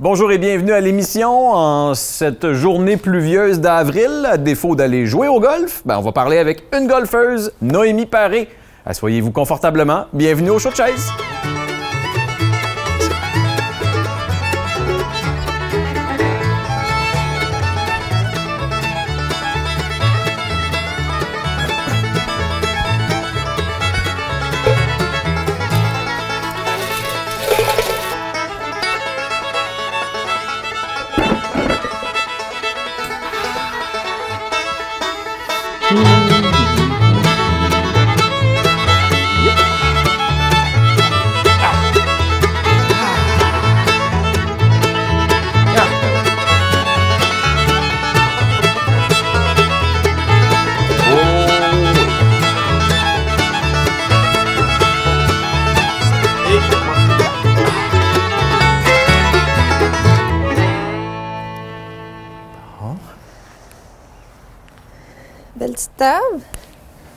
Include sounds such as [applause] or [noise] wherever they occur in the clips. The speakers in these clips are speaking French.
Bonjour et bienvenue à l'émission en cette journée pluvieuse d'avril. À défaut d'aller jouer au golf, ben on va parler avec une golfeuse, Noémie Paré. Assoyez-vous confortablement. Bienvenue au show de chaise.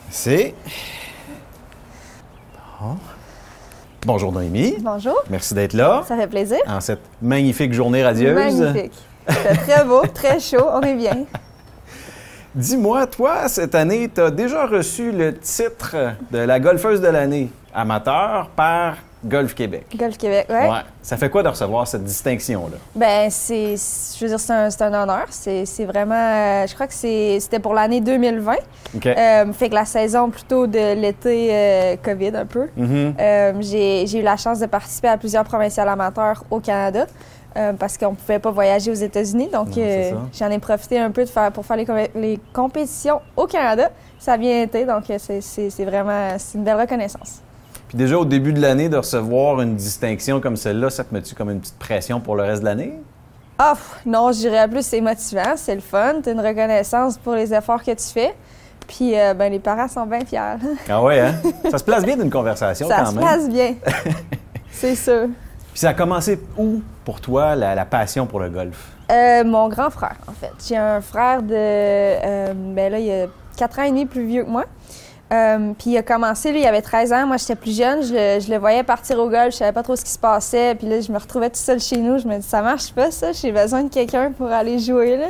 C'est. Bon. Bonjour Noémie. Bonjour. Merci d'être là Ça fait plaisir. en cette magnifique journée radieuse. Magnifique. C'est très beau, [laughs] très chaud. On est bien. Dis-moi, toi, cette année, tu as déjà reçu le titre de la golfeuse de l'année amateur par Golf Québec. Golf Québec, ouais. Ça fait quoi de recevoir cette distinction-là? Ben, c'est, je veux dire, c'est un, c'est un honneur. C'est, c'est vraiment, euh, je crois que c'est, c'était pour l'année 2020. OK. Euh, fait que la saison plutôt de l'été euh, COVID un peu. Mhm. Euh, j'ai, j'ai eu la chance de participer à plusieurs provinciales amateurs au Canada. euh, parce qu'on ne pouvait pas voyager aux États-Unis. Donc, Ouais, c'est euh, ça. j'en ai profité un peu de faire, pour faire les, com- les compétitions au Canada. Ça a bien été, donc c'est, c'est- c'est vraiment c'est une belle reconnaissance. Puis déjà, au début de l'année, de recevoir une distinction comme celle-là, ça te met-tu comme une petite pression pour le reste de l'année? Ah, pff, non, je dirais plus c'est motivant, c'est le fun, t'as une reconnaissance pour les efforts que tu fais. Puis, euh, ben, les parents sont bien fiers. [laughs] Ah ouais, hein? ça se place bien d'une conversation Ça quand se même. passe bien. [laughs] c'est sûr. Puis ça a commencé où pour toi la, la passion pour le golf? Euh, mon grand frère, en fait. J'ai un frère de. euh, ben là, il a 4 ans et demi plus vieux que moi. Euh, puis il a commencé, lui, il avait 13 ans. Moi, j'étais plus jeune. Je, le- je le voyais partir au golf. Je savais pas trop ce qui se passait. Puis là, je me retrouvais toute seule chez nous. Je me dis, ça marche pas, ça. J'ai besoin de quelqu'un pour aller jouer, là.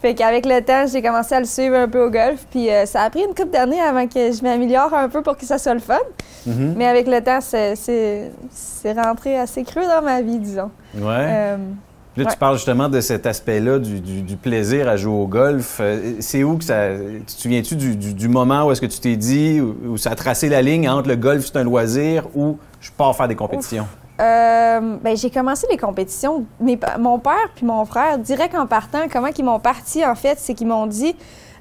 Fait qu'avec le temps, j'ai commencé à le suivre un peu au golf. Puis euh, ça a pris une couple d'années avant que je m'améliore un peu pour que ça soit le fun. Mhm. Mais avec le temps, c'est- rentré assez creux dans ma vie, disons. Ouais. Euh, Là, tu parles justement de cet aspect-là, du, du- du plaisir à jouer au golf. Euh, C'est où que ça. Tu te souviens-tu du, du- moment où est-ce que tu t'es dit, où, où ça a tracé la ligne entre le golf, c'est un loisir, ou je pars faire des compétitions? Euh, ben, j'ai commencé les compétitions. Mes mon père puis mon frère, direct en partant, comment ils m'ont parti, en fait, c'est qu'ils m'ont dit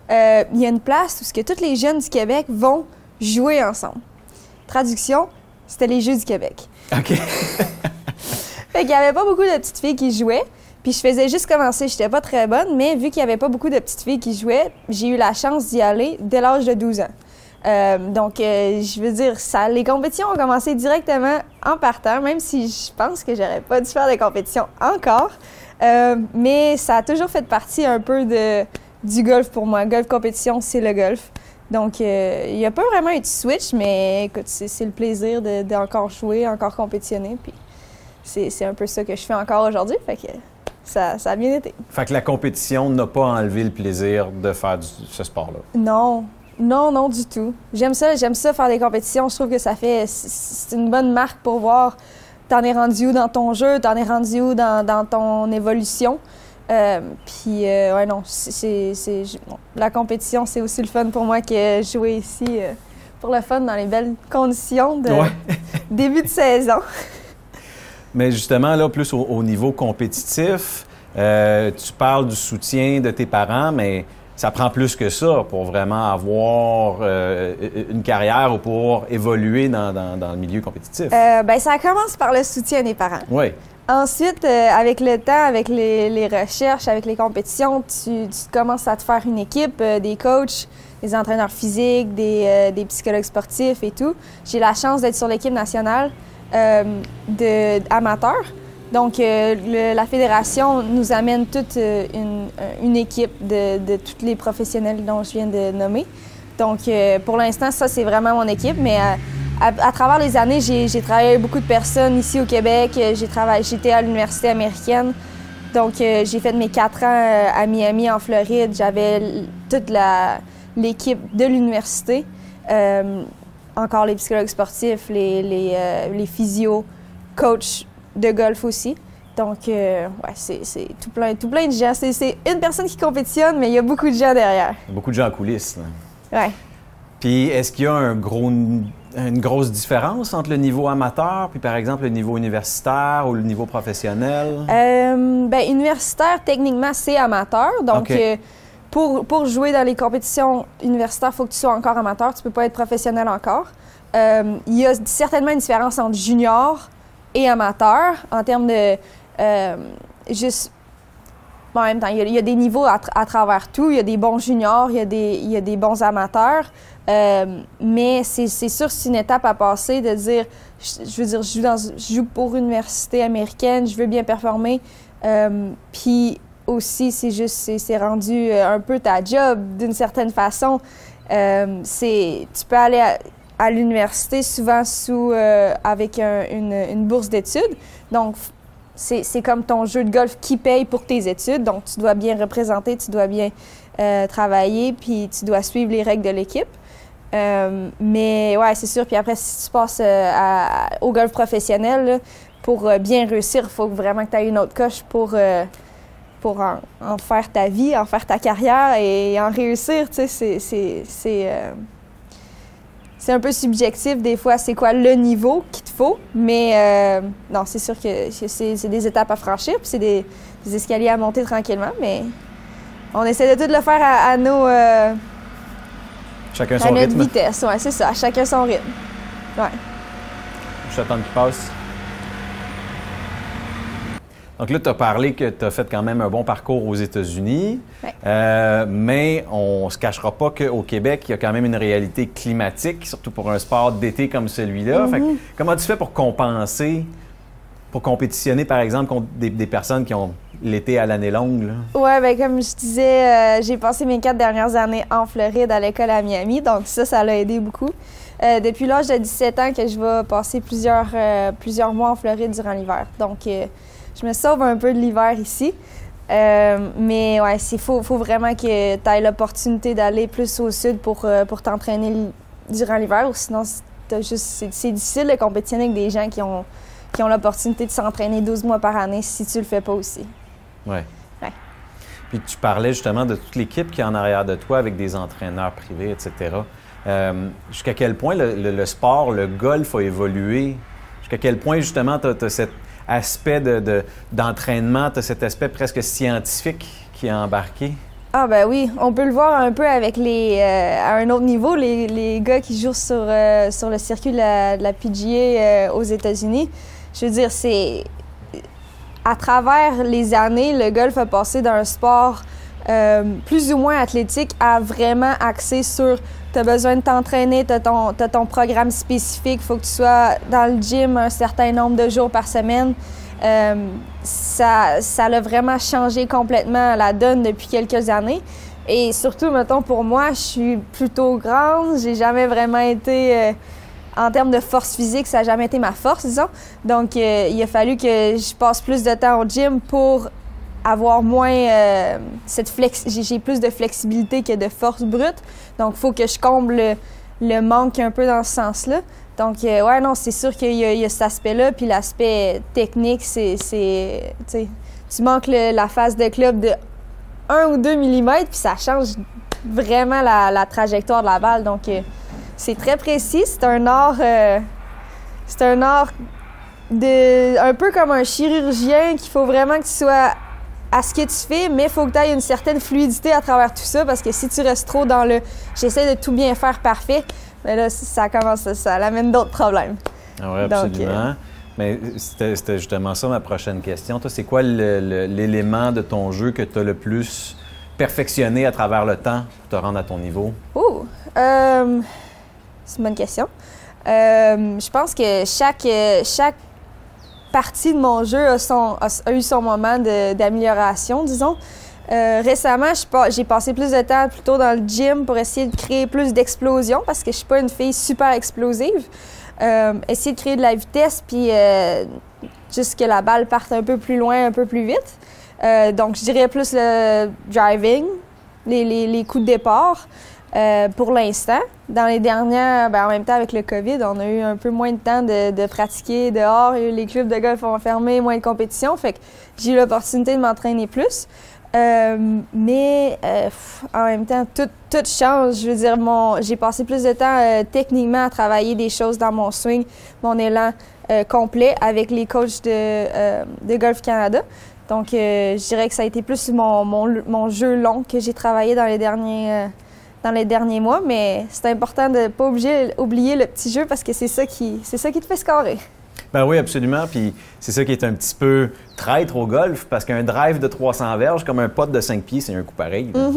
euh, il y a une place où ce que tous les jeunes du Québec vont jouer ensemble. Traduction, c'était les Jeux du Québec. OK. [laughs] Fait qu'il y avait pas beaucoup de petites filles qui jouaient. Puis je faisais juste commencer. J'étais pas très bonne, mais vu qu'il y avait pas beaucoup de petites filles qui jouaient, j'ai eu la chance d'y aller dès l'âge de 12 ans. Euh, donc, euh, je veux dire, ça, les compétitions ont commencé directement en partant, même si je pense que j'aurais pas dû faire des compétitions encore. Euh, mais ça a toujours fait partie un peu de, du golf pour moi. Golf compétition, c'est le golf. Donc, il n'y a pas vraiment eu de switch, mais écoute, c'est le plaisir de- d'encore jouer, encore compétitionner. Puis c'est un peu ça que je fais encore aujourd'hui. Fait que ça, ça a bien été. Fait que la compétition n'a pas enlevé le plaisir de faire du- ce sport-là? Non, non, non du tout. J'aime ça, j'aime ça faire des compétitions. Je trouve que ça fait, c'est une bonne marque pour voir t'en es rendu où dans ton jeu, t'en es rendu où dans, dans ton évolution. Euh, puis, euh, ouais, non, c'est, la compétition, c'est aussi le fun pour moi que jouer ici euh, pour le fun dans les belles conditions de Ouais. [laughs] début de saison. [laughs] Mais justement, là, plus au, au niveau compétitif, euh, tu parles du soutien de tes parents, mais ça prend plus que ça pour vraiment avoir euh, une carrière ou pour évoluer dans, dans- dans le milieu compétitif. Euh, ben, ça commence par le soutien des parents. Oui. Ensuite, euh, avec le temps, avec les, les recherches, avec les compétitions, tu, tu commences à te faire une équipe, des coachs, des entraîneurs physiques, des, des psychologues sportifs et tout. J'ai la chance d'être sur l'équipe nationale euh, de amateurs. Donc, euh, la fédération nous amène toute euh, une, équipe de, de tous les professionnels dont je viens de nommer. Donc, pour l'instant, ça, c'est vraiment mon équipe, mais euh, à, travers les années, j'ai travaillé avec beaucoup de personnes ici au Québec. J'étais à l'université américaine. Donc, j'ai fait mes quatre ans à Miami, en Floride. J'avais toute l'équipe de l'université. Encore les psychologues sportifs, les, les, les physios, coachs de golf aussi. Donc, euh, ouais, c'est tout plein, tout plein de gens. C'est une personne qui compétitionne, mais il y a beaucoup de gens derrière. Beaucoup de gens en coulisses. Oui. Ouais. Puis, est-ce qu'il y a un gros, une grosse différence entre le niveau amateur, puis par exemple le niveau universitaire ou le niveau professionnel? Euh, ben, universitaire, techniquement, c'est amateur. Donc, euh, pour, jouer dans les compétitions universitaires, il faut que tu sois encore amateur. Tu peux pas être professionnel encore. Euh, il y a certainement une différence entre junior et amateur en termes de euh, juste en même temps, il y, a, des niveaux à, travers tout. Il y a des bons juniors, il y a des, y a des bons amateurs. Euh, mais c'est sûr c'est une étape à passer de dire, je, veux dire, je joue, dans, je joue pour une université américaine, je veux bien performer. Puis aussi, c'est juste, c'est rendu un peu ta job d'une certaine façon. c'est, tu peux aller à, l'université souvent sous, avec une, bourse d'études. Donc, c'est comme ton jeu de golf qui paye pour tes études. Donc, tu dois bien représenter, tu dois bien euh, travailler, puis tu dois suivre les règles de l'équipe. Euh, mais ouais, c'est sûr. Puis après, si tu passes euh, au golf professionnel, pour bien réussir, il faut vraiment que tu aies une autre coche pour, pour en, faire ta vie, en faire ta carrière et en réussir. Tu sais, c'est un peu subjectif des fois, c'est quoi le niveau qu'il te faut. Mais euh, non, c'est sûr que c'est des étapes à franchir, puis c'est des, escaliers à monter tranquillement. Mais on essaie de tout le faire à, nos. Euh, chacun son à notre vitesse, ouais, c'est ça. Chacun son rythme. Ouais. J'attends qu'il passe. Donc là, tu as parlé que tu as fait quand même un bon parcours aux États-Unis, euh, mais on ne se cachera pas qu'au Québec, il y a quand même une réalité climatique, surtout pour un sport d'été comme celui-là. Mm-hmm. Comment tu fais pour compenser, pour compétitionner, par exemple, contre des, personnes qui ont l'été à l'année longue? Oui, bien, comme je disais, euh, j'ai passé mes quatre dernières années en Floride à l'école à Miami, donc ça, ça l'a aidé beaucoup. Euh, depuis l'âge de 17 ans que je vais passer plusieurs, plusieurs mois en Floride durant l'hiver. Donc, je me sauve un peu de l'hiver ici. Euh, mais ouais, il faut, faut, vraiment que tu aies l'opportunité d'aller plus au sud pour, euh, pour t'entraîner durant l'hiver, sinon c'est difficile de compétitionner avec des gens qui ont, qui ont l'opportunité de s'entraîner 12 mois par année si tu le fais pas aussi. Oui. Ouais. Puis tu parlais justement de toute l'équipe qui est en arrière de toi avec des entraîneurs privés, etc. Euh, jusqu'à quel point le, le, sport, le golf a évolué? Jusqu'à quel point justement tu as cette aspect d'entraînement, de, tu as cet aspect presque scientifique qui est embarqué? Ah ben oui, on peut le voir un peu avec les euh, à un autre niveau les, les gars qui jouent sur euh, sur le circuit de la, PGA euh, aux États-Unis. Je veux dire c'est à travers les années, le golf a passé d'un sport plus ou moins athlétique à vraiment axé sur tu besoin de t'entraîner, tu as, ton programme spécifique, il faut que tu sois dans le gym un certain nombre de jours par semaine. Euh, ça, ça a vraiment changé complètement la donne depuis quelques années. Et surtout, mettons, pour moi, je suis plutôt grande. J'ai jamais vraiment été. Euh, en termes de force physique, ça n'a jamais été ma force, disons. Donc, euh, il a fallu que je passe plus de temps au gym pour avoir moins euh, cette flex j'ai plus de flexibilité que de force brute. Donc faut que je comble le, manque un peu dans ce sens-là. Donc euh, ouais non c'est sûr qu'il y, a cet aspect-là. Puis l'aspect technique c'est tu manques la phase de club de 1 ou 2 mm puis ça change vraiment la, trajectoire de la balle. Donc euh, c'est très précis. C'est un art c'est un art de un peu comme un chirurgien qu'il faut vraiment que tu sois à ce que tu fais, mais il faut que tu aies une certaine fluidité à travers tout ça parce que si tu restes trop dans le j'essaie de tout bien faire parfait, mais là, ça commence, ça amène d'autres problèmes. Ah oui, absolument. Euh, mais c'était justement ça ma prochaine question. Toi, c'est quoi l'élément de ton jeu que tu as le plus perfectionné à travers le temps pour te rendre à ton niveau? Oh, euh, c'est une bonne question. Euh, je pense que chaque, chaque partie de mon jeu a, eu son moment d'amélioration, disons. Euh, récemment, j'ai passé plus de temps plutôt dans le gym pour essayer de créer plus d'explosion parce que je suis pas une fille super explosive. Euh, essayer de créer de la vitesse, puis euh, juste que la balle parte un peu plus loin, un peu plus vite. Donc, je dirais plus le driving, les- les coups de départ. Euh, pour l'instant, dans les dernières, ben, en même temps avec le COVID, on a eu un peu moins de temps de, de pratiquer dehors. Les clubs de golf ont fermé, moins de compétition. Fait que j'ai eu l'opportunité de m'entraîner plus. Euh, mais euh, en même temps, tout, tout change. Je veux dire, j'ai passé plus de temps euh, techniquement à travailler des choses dans mon swing, mon élan euh, complet avec les coachs de, de Golf Canada. Donc, je dirais que ça a été plus mon, mon, mon jeu long que j'ai travaillé dans les derniers, dans les derniers mois. Mais c'est important de ne pas oublier, oublier le petit jeu parce que c'est ça qui, c'est ça qui te fait scorer. Ben oui, absolument. Puis c'est ça qui est un petit peu traître au golf, parce qu'un drive de 300 verges, comme un pot de 5 pieds, c'est un coup pareil. là.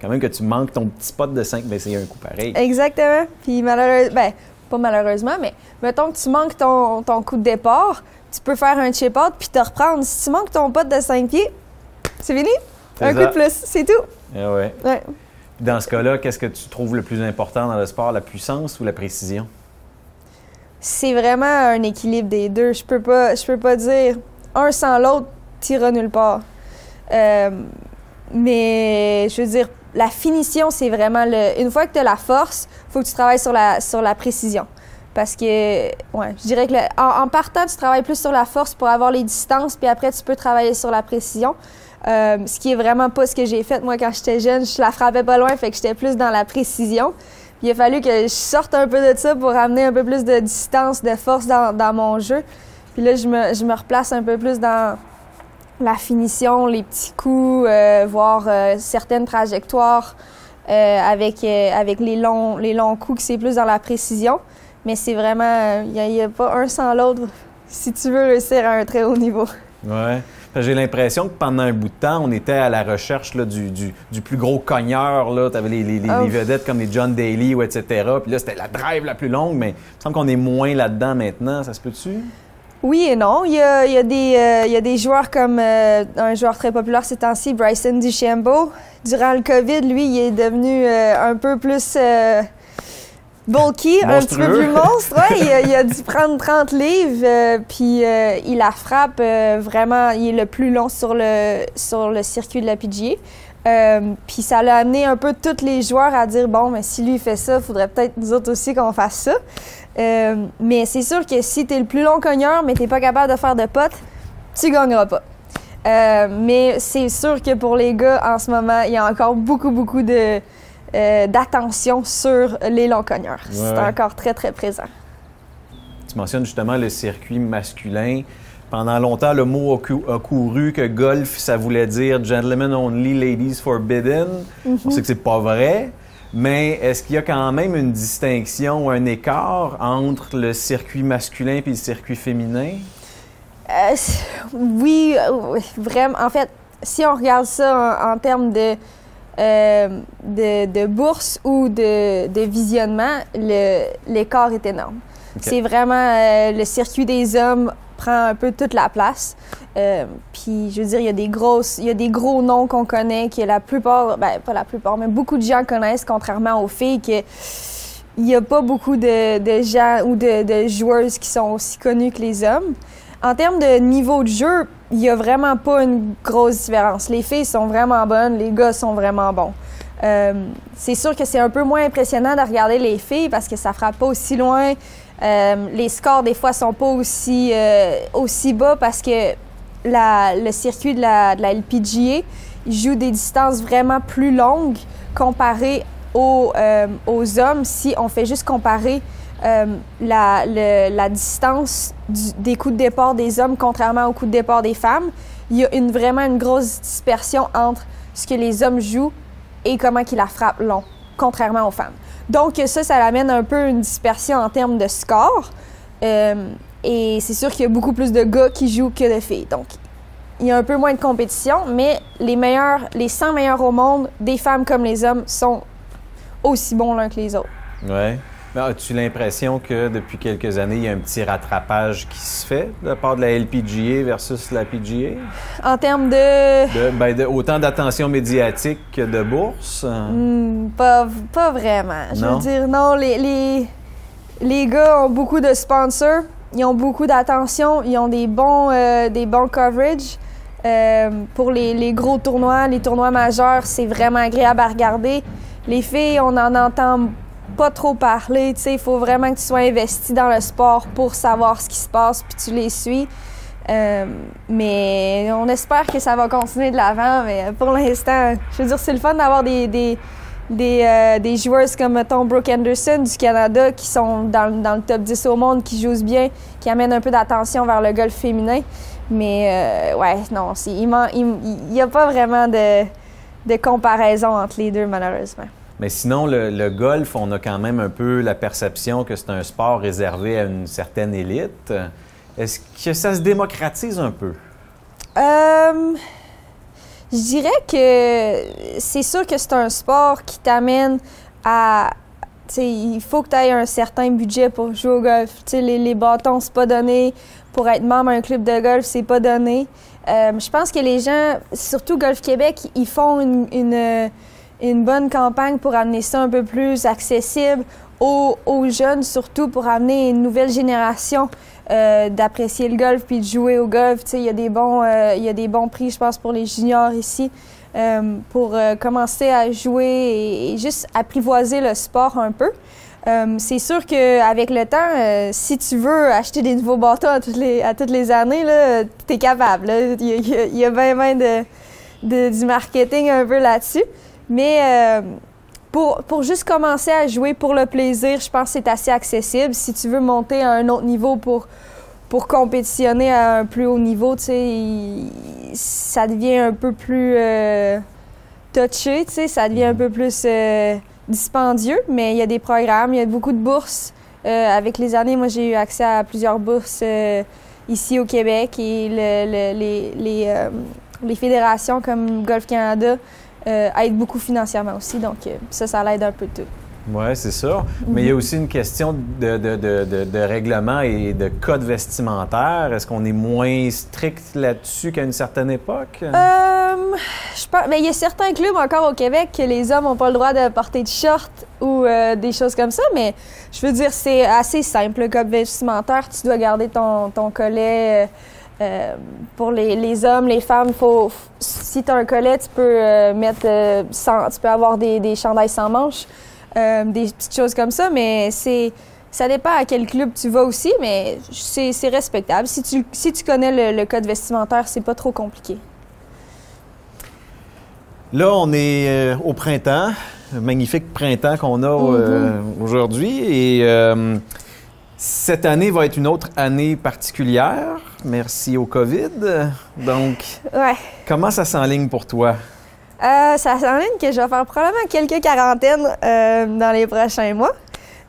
Quand même que tu manques ton petit pot de 5, ben c'est un coup pareil. Exactement. Puis malheureusement, ben, pas malheureusement, mais mettons que tu manques ton, ton coup de départ, tu peux faire un chip out puis te reprendre. Si tu manques ton pot de 5 pieds, c'est fini. Un ça. coup de plus, c'est tout. Ouais. Ouais. Dans ce cas-là, qu'est-ce que tu trouves le plus important dans le sport, la puissance ou la précision? C'est vraiment un équilibre des deux. Je peux pas, je peux pas dire un sans l'autre, t'iras nulle part. Euh, mais je veux dire, la finition, c'est vraiment le. Une fois que tu as la force, faut que tu travailles sur la, sur la précision. Parce que, ouais, je dirais que le- en, en partant, tu travailles plus sur la force pour avoir les distances, puis après, tu peux travailler sur la précision. Euh, ce qui est vraiment pas ce que j'ai fait. Moi, quand j'étais jeune, je la frappais pas loin, fait que j'étais plus dans la précision. Il a fallu que je sorte un peu de ça pour amener un peu plus de distance, de force dans, dans mon jeu. Puis là, je me, je me replace un peu plus dans la finition, les petits coups, euh, voir euh, certaines trajectoires euh, avec, euh, avec les, longs, les longs coups, que c'est plus dans la précision. Mais c'est vraiment, il n'y a, pas un sans l'autre si tu veux réussir à un très haut niveau. Ouais. J'ai l'impression que pendant un bout de temps, on était à la recherche là, du, du- du plus gros cogneur. Tu avais les, les- les- Oh. les vedettes comme les John Daly, ou etc. Puis là, c'était la drive la plus longue, mais il me semble qu'on est moins là-dedans maintenant. Ça se peut-tu? Oui et non. Il y a, il y a des, euh, il y a des joueurs comme euh, un joueur très populaire ces temps-ci, Bryson DeChambeau. Durant le COVID, lui, il est devenu euh, un peu plus bulky, un petit peu Monstrueux. plus monstre. Ouais, il, a, il a dû [laughs] prendre 30 livres, euh, puis euh, il la frappe euh, vraiment. Il est le plus long sur le, sur le circuit de la PGA. Puis ça l'a amené un peu tous les joueurs à dire bon, mais si lui fait ça, il faudrait peut-être nous autres aussi qu'on fasse ça. Mais c'est sûr que si tu es le plus long cogneur, mais tu pas capable de faire de potes, tu gagneras pas. Mais c'est sûr que pour les gars, en ce moment, il y a encore beaucoup, beaucoup de, euh, d'attention sur les longs cogneurs. C'est encore très, très présent. Tu mentionnes justement le circuit masculin. Pendant longtemps, le mot a, cou- a couru que golf, ça voulait dire gentlemen only, ladies forbidden. On sait que c'est pas vrai. Mais est-ce qu'il y a quand même une distinction ou un écart entre le circuit masculin et le circuit féminin? Euh, euh, oui, vraiment. En fait, si on regarde ça en, en termes de, euh, de, de bourse ou de, de visionnement, l'écart est énorme. C'est vraiment euh, le circuit des hommes prend un peu toute la place. Euh, Puis, je veux dire, il y a des grosses, il y a des gros noms qu'on connaît que la plupart, ben pas la plupart, mais beaucoup de gens connaissent, contrairement aux filles, que il n'y a pas beaucoup de, de gens ou de, de joueuses qui sont aussi connues que les hommes. En termes de niveau de jeu, il n'y a vraiment pas une grosse différence. Les filles sont vraiment bonnes, les gars sont vraiment bons. Euh, c'est sûr que c'est un peu moins impressionnant de regarder les filles parce que ça frappe pas aussi loin. Euh, les scores, des fois, sont pas aussi, euh, aussi bas parce que la- le circuit de la, LPGA joue des distances vraiment plus longues comparées aux, aux hommes si on fait juste comparer euh, la, distance des coups de départ des hommes contrairement aux coups de départ des femmes. Il y a une, vraiment une grosse dispersion entre ce que les hommes jouent et comment ils la frappent long, contrairement aux femmes. Donc ça, ça amène un peu une dispersion en termes de score. Euh, et c'est sûr qu'il y a beaucoup plus de gars qui jouent que de filles. Donc, il y a un peu moins de compétition, mais les meilleurs, les 100 meilleurs au monde, des femmes comme les hommes, sont aussi bons l'un que les autres. Ouais. Mais as-tu l'impression que depuis quelques années, il y a un petit rattrapage qui se fait de la part de la LPGA versus la PGA? En termes de... De, ben, de- autant d'attention médiatique que de bourse? Hmm, pas, pas vraiment. Je Non? veux dire, non, les, les, les gars ont beaucoup de sponsors, ils ont beaucoup d'attention, ils ont des bons, euh, des bons coverage. Euh, pour les, les, gros tournois, les tournois majeurs, c'est vraiment agréable à regarder. Les filles, on en entend pas trop parler. Il faut vraiment que tu sois investi dans le sport pour savoir ce qui se passe, puis tu les suis. Euh, mais on espère que ça va continuer de l'avant. Mais pour l'instant, je veux dire, c'est le fun d'avoir des, des, euh, comme Tom Brooke Anderson du Canada qui sont dans, dans, le top 10 au monde, qui jouent bien, qui amènent un peu d'attention vers le golf féminin. Mais euh, ouais, non, il n'y a pas vraiment de, de comparaison entre les deux, malheureusement. Mais sinon, le, golf, on a quand même un peu la perception que c'est un sport réservé à une certaine élite. Est-ce que ça se démocratise un peu? Euh, je dirais que c'est sûr que c'est un sport qui t'amène à. il faut que tu aies un certain budget pour jouer au golf. Les, les bâtons, c'est pas donné. Pour être membre d'un club de golf, c'est pas donné. Euh, je pense que les gens, surtout Golf Québec, ils font une, une, bonne campagne pour amener ça un peu plus accessible aux, jeunes, surtout pour amener une nouvelle génération euh, d'apprécier le golf puis de jouer au golf. Il y, a des bons, euh, y a des bons prix, je pense, pour les juniors ici. Euh, pour commencer à jouer et, juste apprivoiser le sport un peu. c'est sûr qu'avec le temps, si tu veux acheter des nouveaux bâtons à toutes les, à toutes les années, tu es capable. Il, y a, bien, de, de, du marketing un peu là-dessus. Mais pour, pour juste commencer à jouer pour le plaisir, je pense que c'est assez accessible. Si tu veux monter à un autre niveau pour, pour compétitionner à un plus haut niveau, tu sais, ça devient un peu plus euh, touché, tu sais, ça devient un peu plus euh, dispendieux, mais il y a des programmes, il y a beaucoup de bourses. Euh, avec les années, moi, j'ai eu accès à plusieurs bourses ici au Québec et le, les, les, les fédérations comme Golf Canada euh, aide beaucoup financièrement aussi. Donc, euh, ça, ça l'aide un peu tout. Oui, c'est ça. Mais il y a mhm. aussi une question de, de, de, de, règlement et de code vestimentaire. Est-ce qu'on est moins strict là-dessus qu'à une certaine époque? Euh, je pense, mais il y a certains clubs encore au Québec que les hommes n'ont pas le droit de porter de shorts ou euh, des choses comme ça, mais je veux dire, c'est assez simple. Le code vestimentaire, tu dois garder ton, ton collet. Euh, pour les, les, hommes, les femmes, faut, si tu as un collet, tu peux euh, mettre euh, sans, tu peux avoir des, des chandails sans manches, des petites choses comme ça, mais c'est ça dépend à quel club tu vas aussi, mais c'est respectable. Si tu, si tu connais le, code vestimentaire, c'est pas trop compliqué. Là, on est au printemps, un magnifique printemps qu'on a mm-hmm. aujourd'hui, et cette année va être une autre année particulière, merci au COVID. Donc, comment ça s'enligne pour toi? Euh, ça s'enligne que je vais faire probablement quelques quarantaines euh, dans les prochains mois.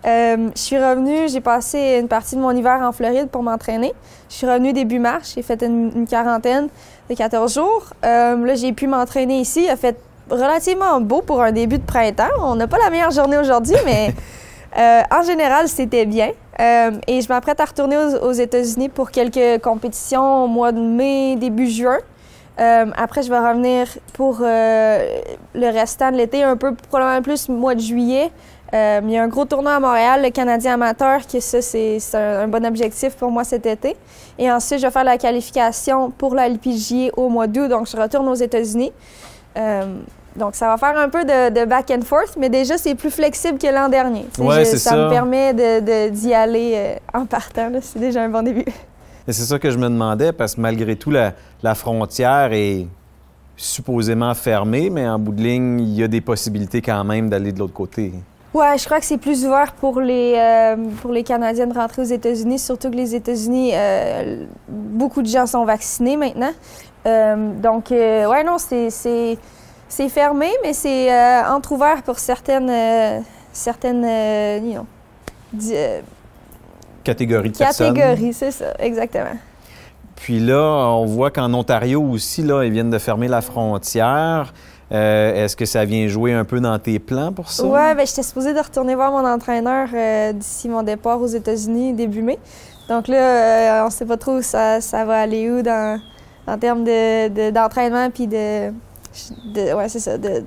Euh, je suis revenue, j'ai passé une partie de mon hiver en Floride pour m'entraîner. Je suis revenue début mars, j'ai fait une, quarantaine de 14 jours. là, j'ai pu m'entraîner ici. Il a fait relativement beau pour un début de printemps. On n'a pas la meilleure journée aujourd'hui, mais [laughs] en général, c'était bien. Euh, et je m'apprête à retourner aux, États-Unis pour quelques compétitions au mois de mai, début juin. Euh, après, je vais revenir pour euh, le restant de l'été, un peu probablement plus mois de juillet. il y a un gros tournoi à Montréal, le Canadien amateur, que ça, c'est un, bon objectif pour moi cet été. Et ensuite, je vais faire la qualification pour la LPGA au mois d'août, donc je retourne aux États-Unis. Donc, ça va faire un peu de, back and forth, mais déjà, c'est plus flexible que l'an dernier. Ouais, ça, ça, me permet d'y de, aller euh, en partant. C'est déjà un bon début. Et c'est ça que je me demandais, parce que malgré tout, la, la, frontière est supposément fermée, mais en bout de ligne, il y a des possibilités quand même d'aller de l'autre côté. Ouais, je crois que c'est plus ouvert pour les, euh, pour les Canadiens de rentrer aux États-Unis, surtout que les États-Unis, euh, beaucoup de gens sont vaccinés maintenant. donc, ouais, non, c'est c'est fermé, mais c'est euh, entrouvert pour certaines, euh, certaines euh, catégories de Catégories, c'est ça, exactement. Puis là, on voit qu'en Ontario aussi, là, ils viennent de fermer la frontière. Est-ce que ça vient jouer un peu dans tes plans pour ça? Oui, bien, j'étais supposée de retourner voir mon entraîneur d'ici mon départ aux États-Unis début mai. Donc là, on ne sait pas trop où ça, ça va aller où dans, en termes d'entraînement de, puis de de, ouais, c'est ça, de,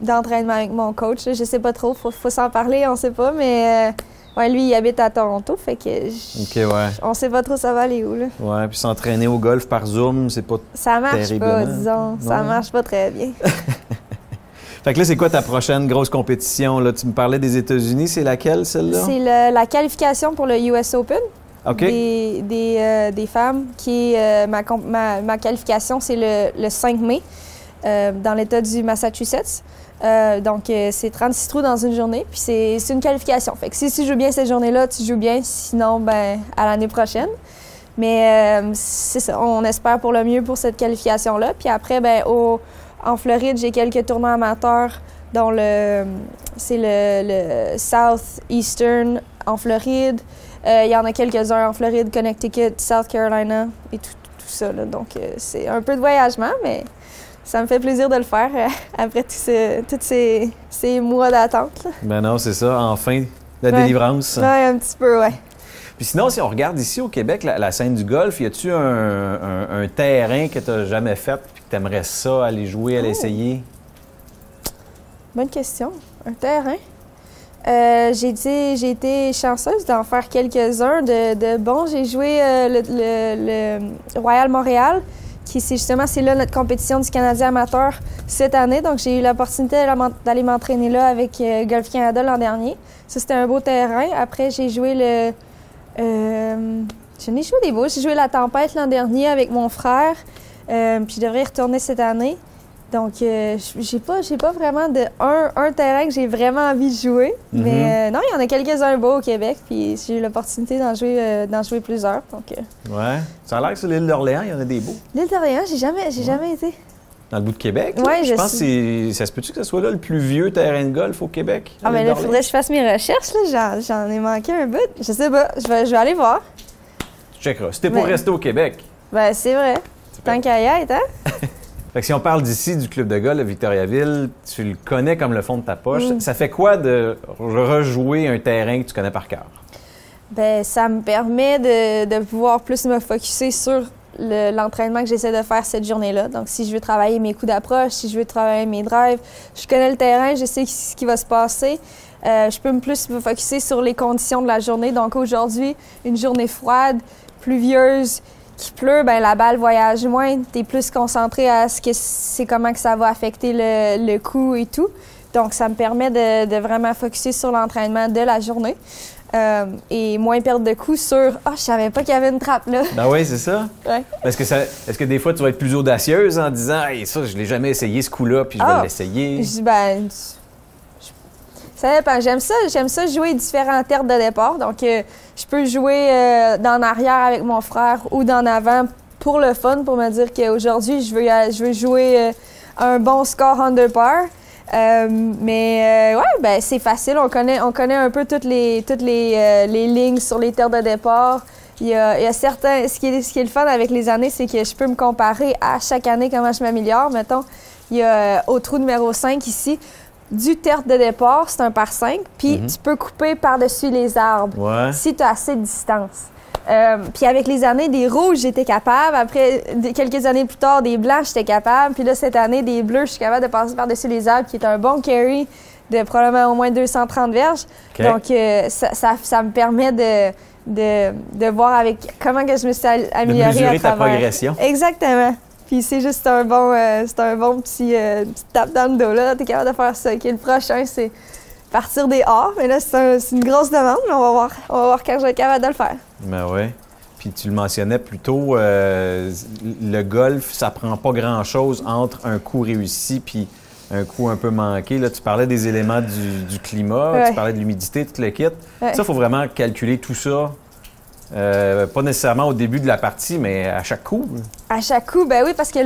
d'entraînement avec mon coach. Je sais pas trop, faut, faut s'en parler, on sait pas, mais Ouais, lui, il habite à Toronto, fait que. ouais. On sait pas trop ça va aller où, là. Ouais, puis s'entraîner au golf par Zoom, c'est pas... Ça marche pas, Terriblement. disons. Ça Non. marche pas très bien. [laughs] Fait que là, c'est quoi ta prochaine grosse compétition? Là? Tu me parlais des États-Unis, c'est laquelle, celle-là? C'est le- la qualification pour le US Open Des, des, euh, des femmes, qui euh, ma, ma, ma qualification, c'est le, le 5 mai euh, dans l'État du Massachusetts. Donc, c'est 36 trous dans une journée, puis c'est une qualification. Fait que si tu joues bien cette journée-là, tu joues bien, sinon, ben, à l'année prochaine. Mais c'est ça, on espère pour le mieux pour cette qualification-là. Puis après, ben, au, en Floride, j'ai quelques tournois amateurs, dont le, c'est le, le Southeastern en Floride. Euh, Il y en a quelques-uns en Floride, Connecticut, South Carolina et tout, tout ça. là. Donc, euh, c'est un peu de voyagement, mais ça me fait plaisir de le faire euh, après tous ces, tous ces, ces mois d'attente. Ben non, c'est ça, enfin, la Ouais. délivrance. Ouais, un petit peu, ouais. Puis sinon, si on regarde ici au Québec, la, la scène du golf, y a-tu un, un- un terrain que tu n'as jamais fait puis que tu aimerais ça aller jouer, aller Oh. essayer? Bonne question. Un terrain? Euh, j'ai été, chanceuse d'en faire quelques-uns de, de bons. J'ai joué euh, le, Royal Montréal, qui c'est justement c'est là notre compétition du Canadien amateur cette année. Donc j'ai eu l'opportunité d'aller m'en- d'aller m'entraîner là avec euh, Golf Canada l'an dernier. Ça c'était un beau terrain. Après j'ai joué le, j'en ai joué des beaux. J'ai joué la Tempête l'an dernier avec mon frère. Puis je devrais y retourner cette année. Donc, euh, j'ai pas, j'ai pas vraiment de un, un terrain que j'ai vraiment envie de jouer. Mhm. Mais euh, non, il y en a quelques-uns beaux au Québec. Puis j'ai eu l'opportunité d'en jouer, euh, d'en jouer plusieurs. Donc, euh, Ouais. Ça a l'air que sur l'île d'Orléans, il y en a des beaux. l'île d'Orléans, j'ai jamais, j'ai Ouais. jamais été. Dans le bout de Québec? Ouais, je je pense que c'est- ça se peut-tu que ce soit là le plus vieux terrain de golf au Québec? Ah, mais là, il faudrait que je fasse mes recherches. J'en, j'en ai manqué un bout. Je sais pas. Je vais, je vais aller voir. Tu checkeras. C'était pour Mais- rester au Québec. Ben, c'est vrai. Tant qu'à y être, hein? [laughs] Fait que si on parle d'ici, du club de golf de Victoriaville, tu le connais comme le fond de ta poche. Mm. Ça fait quoi de rejouer un terrain que tu connais par cœur? Ben, ça me permet de, de pouvoir plus me focuser sur le- l'entraînement que j'essaie de faire cette journée-là. Donc, si je veux travailler mes coups d'approche, si je veux travailler mes drives, je connais le terrain, je sais ce qui va se passer. Euh, je peux me plus me focuser sur les conditions de la journée. Donc, aujourd'hui, une journée froide, pluvieuse, qui pleut, ben la balle voyage moins. Tu es plus concentré à ce que c'est comment que ça va affecter le, le coup et tout. Donc, ça me permet de, de vraiment focuser sur l'entraînement de la journée. Euh, et moins perdre de coups sur Ah, je savais pas qu'il y avait une trappe là. Ben oui, c'est ça. Ouais. Est-ce que, ça, est-ce que des fois, tu vas être plus audacieuse en disant Hey, ça, je l'ai jamais essayé ce coup-là, puis je Ah. vais l'essayer? Dis ben. J'aime ça, j'aime ça jouer différents terres de départ. Donc, euh, je peux jouer euh, dans l'arrière avec mon frère ou dans avant pour le fun, pour me dire qu'aujourd'hui, je veux, je veux jouer euh, un bon score under par. Euh, mais ouais, ben c'est facile. On connaît, on connaît un peu toutes les, toutes les, les lignes sur les terres de départ. Il y a, certains. Ce qui, est, ce qui est le fun avec les années, c'est que je peux me comparer à chaque année comment je m'améliore. Mettons, il y a au trou numéro 5 ici, du terre de départ, c'est un par 5, puis Mhm. tu peux couper par-dessus les arbres Ouais. si tu as assez de distance. Euh, puis avec les années, des rouges, j'étais capable. Après, des- quelques années plus tard, des blancs, j'étais capable. Puis là, cette année, des bleus, je suis capable de passer par-dessus les arbres, qui est un bon carry de probablement au moins 230 verges. Donc, euh, ça, ça, ça me permet de, de, de voir avec comment que je me suis de améliorée à mesurer ta travers. progression. Exactement. Puis c'est juste un bon, euh, c'est un bon petit, euh, petit tape dans le dos là. T'es capable de faire ça. Ok, le prochain, c'est partir des A. Mais là, c'est un- c'est une grosse demande, mais on va voir. On va voir quand je vais être capable de le faire. Ben ouais. Puis tu le mentionnais plus tôt, euh, le golf, ça prend pas grand-chose entre un coup réussi puis un coup un peu manqué. Là, tu parlais des éléments du, du climat, Ouais. tu parlais de l'humidité, tout le kit. Ouais. Ça, il faut vraiment calculer tout ça. Euh, pas nécessairement au début de la partie, mais à chaque coup. À chaque coup, ben oui, parce que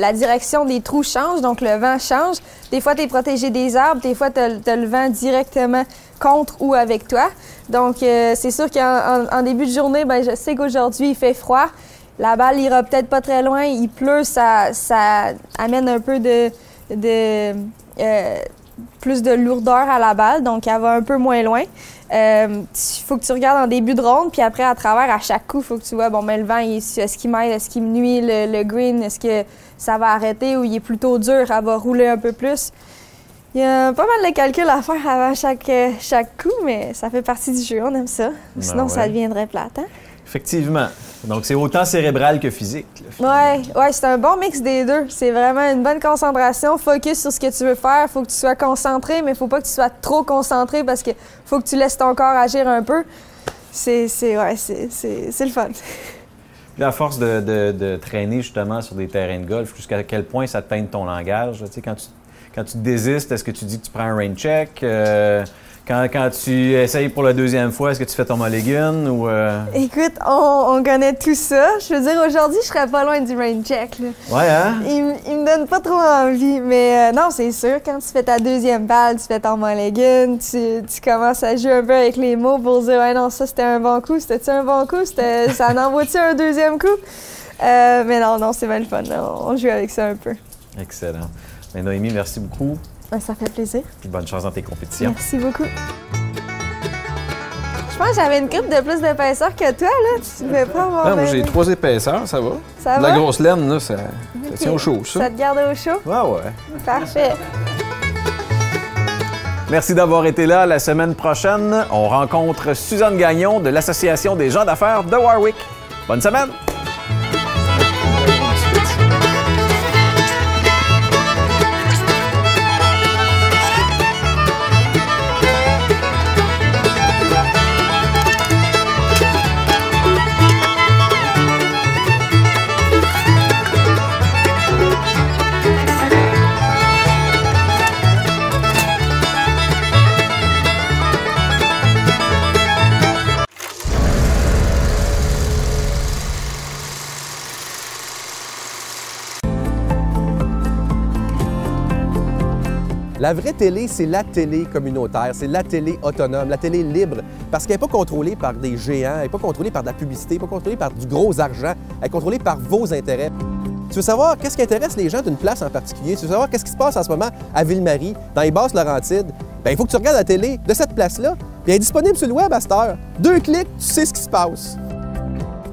la direction des trous change, donc le vent change. Des fois, tu es protégé des arbres, des fois, tu as, le vent directement contre ou avec toi. Donc, euh, c'est sûr qu'en en- en début de journée, ben, je sais qu'aujourd'hui, il fait froid. La balle ira peut-être pas très loin. Il pleut, ça, ça amène un peu de, de euh, plus de lourdeur à la balle, donc elle va un peu moins loin. Il faut que tu regardes en début de ronde, puis après, à travers, à chaque coup, il faut que tu vois, bon, mais le vent, est-ce qu'il m'aide, est-ce qu'il me nuit, le, le green, est-ce que ça va arrêter ou il est plutôt dur, elle va rouler un peu plus. Il y a pas mal de calculs à faire avant chaque, euh, chaque coup, mais ça fait partie du jeu, on aime ça. Ben Sinon, ça deviendrait plate. Hein? Effectivement. Donc, c'est autant cérébral que physique. finalement. Ouais, ouais, c'est un bon mix des deux. C'est vraiment une bonne concentration, focus sur ce que tu veux faire. Faut que tu sois concentré, mais faut pas que tu sois trop concentré parce que faut que tu laisses ton corps agir un peu. C'est, ouais, le fun. Puis à force de, de- de traîner justement sur des terrains de golf, jusqu'à quel point ça te ton langage? Tu sais, quand tu, quand tu désistes, est-ce que tu dis que tu prends un rain check? Euh, quand, quand tu essayes pour la deuxième fois, est-ce que tu fais ton mulligan? Ou, euh, Écoute, on, on connaît tout ça. Je veux dire, aujourd'hui, je serais pas loin du rain check. Là. Ouais, hein? Il, me donne pas trop envie, mais euh, non, c'est sûr, quand tu fais ta deuxième balle, tu fais ton mulligan, tu, tu commences à jouer un peu avec les mots pour dire, ouais, non, ça c'était un bon coup, c'était-tu un bon coup, ça en [laughs] envoie-tu un deuxième coup? Euh, mais non, non, c'est bien le fun, là. on joue avec ça un peu. Excellent. Mais Noémie, merci beaucoup. Ben, ça fait plaisir. Puis bonne chance dans tes compétitions. Merci beaucoup. Je pense que j'avais une coupe de plus d'épaisseur que toi, là. Tu devais pas avoir. Ah, moi, j'ai trois épaisseurs, ça va. Ça De va? La grosse laine, là, ça, ça tient au chaud, ça. Ça te garde au chaud? Ouais, ouais. Parfait. Merci d'avoir été là. La semaine prochaine, on rencontre Suzanne Gagnon de l'Association des gens d'affaires de Warwick. Bonne semaine! La vraie télé, c'est la télé communautaire, c'est la télé autonome, la télé libre, parce qu'elle n'est pas contrôlée par des géants, elle n'est pas contrôlée par de la publicité, elle n'est pas contrôlée par du gros argent, elle est contrôlée par vos intérêts. Tu veux savoir qu'est-ce qui intéresse les gens d'une place en particulier? Tu veux savoir qu'est-ce qui se passe en ce moment à Ville-Marie, dans les Basses-Laurentides? Bien, il faut que tu regardes la télé de cette place-là, puis elle est disponible sur le web à cette heure. Deux clics, tu sais ce qui se passe.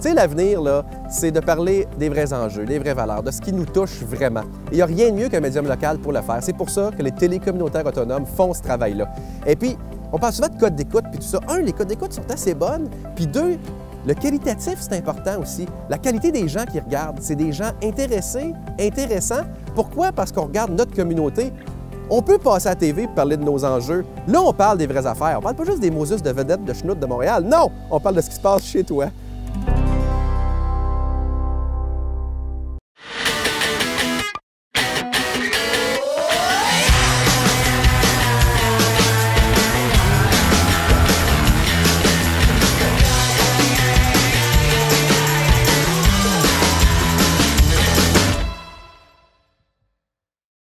Tu sais, l'avenir, c'est de parler des vrais enjeux, des vraies valeurs, de ce qui nous touche vraiment. Il n'y a rien de mieux qu'un médium local pour le faire. C'est pour ça que les télécommunautaires autonomes font ce travail-là. Et puis, on parle souvent de codes d'écoute, puis tout ça. Un, les codes d'écoute sont assez bonnes. Puis deux, le qualitatif, c'est important aussi. La qualité des gens qui regardent, c'est des gens intéressés, intéressants. Pourquoi? Parce qu'on regarde notre communauté. On peut passer à la TV parler de nos enjeux. Là, on parle des vraies affaires. On parle pas juste des Moses de vedettes de schnout de Montréal. Non! On parle de ce qui se passe chez toi.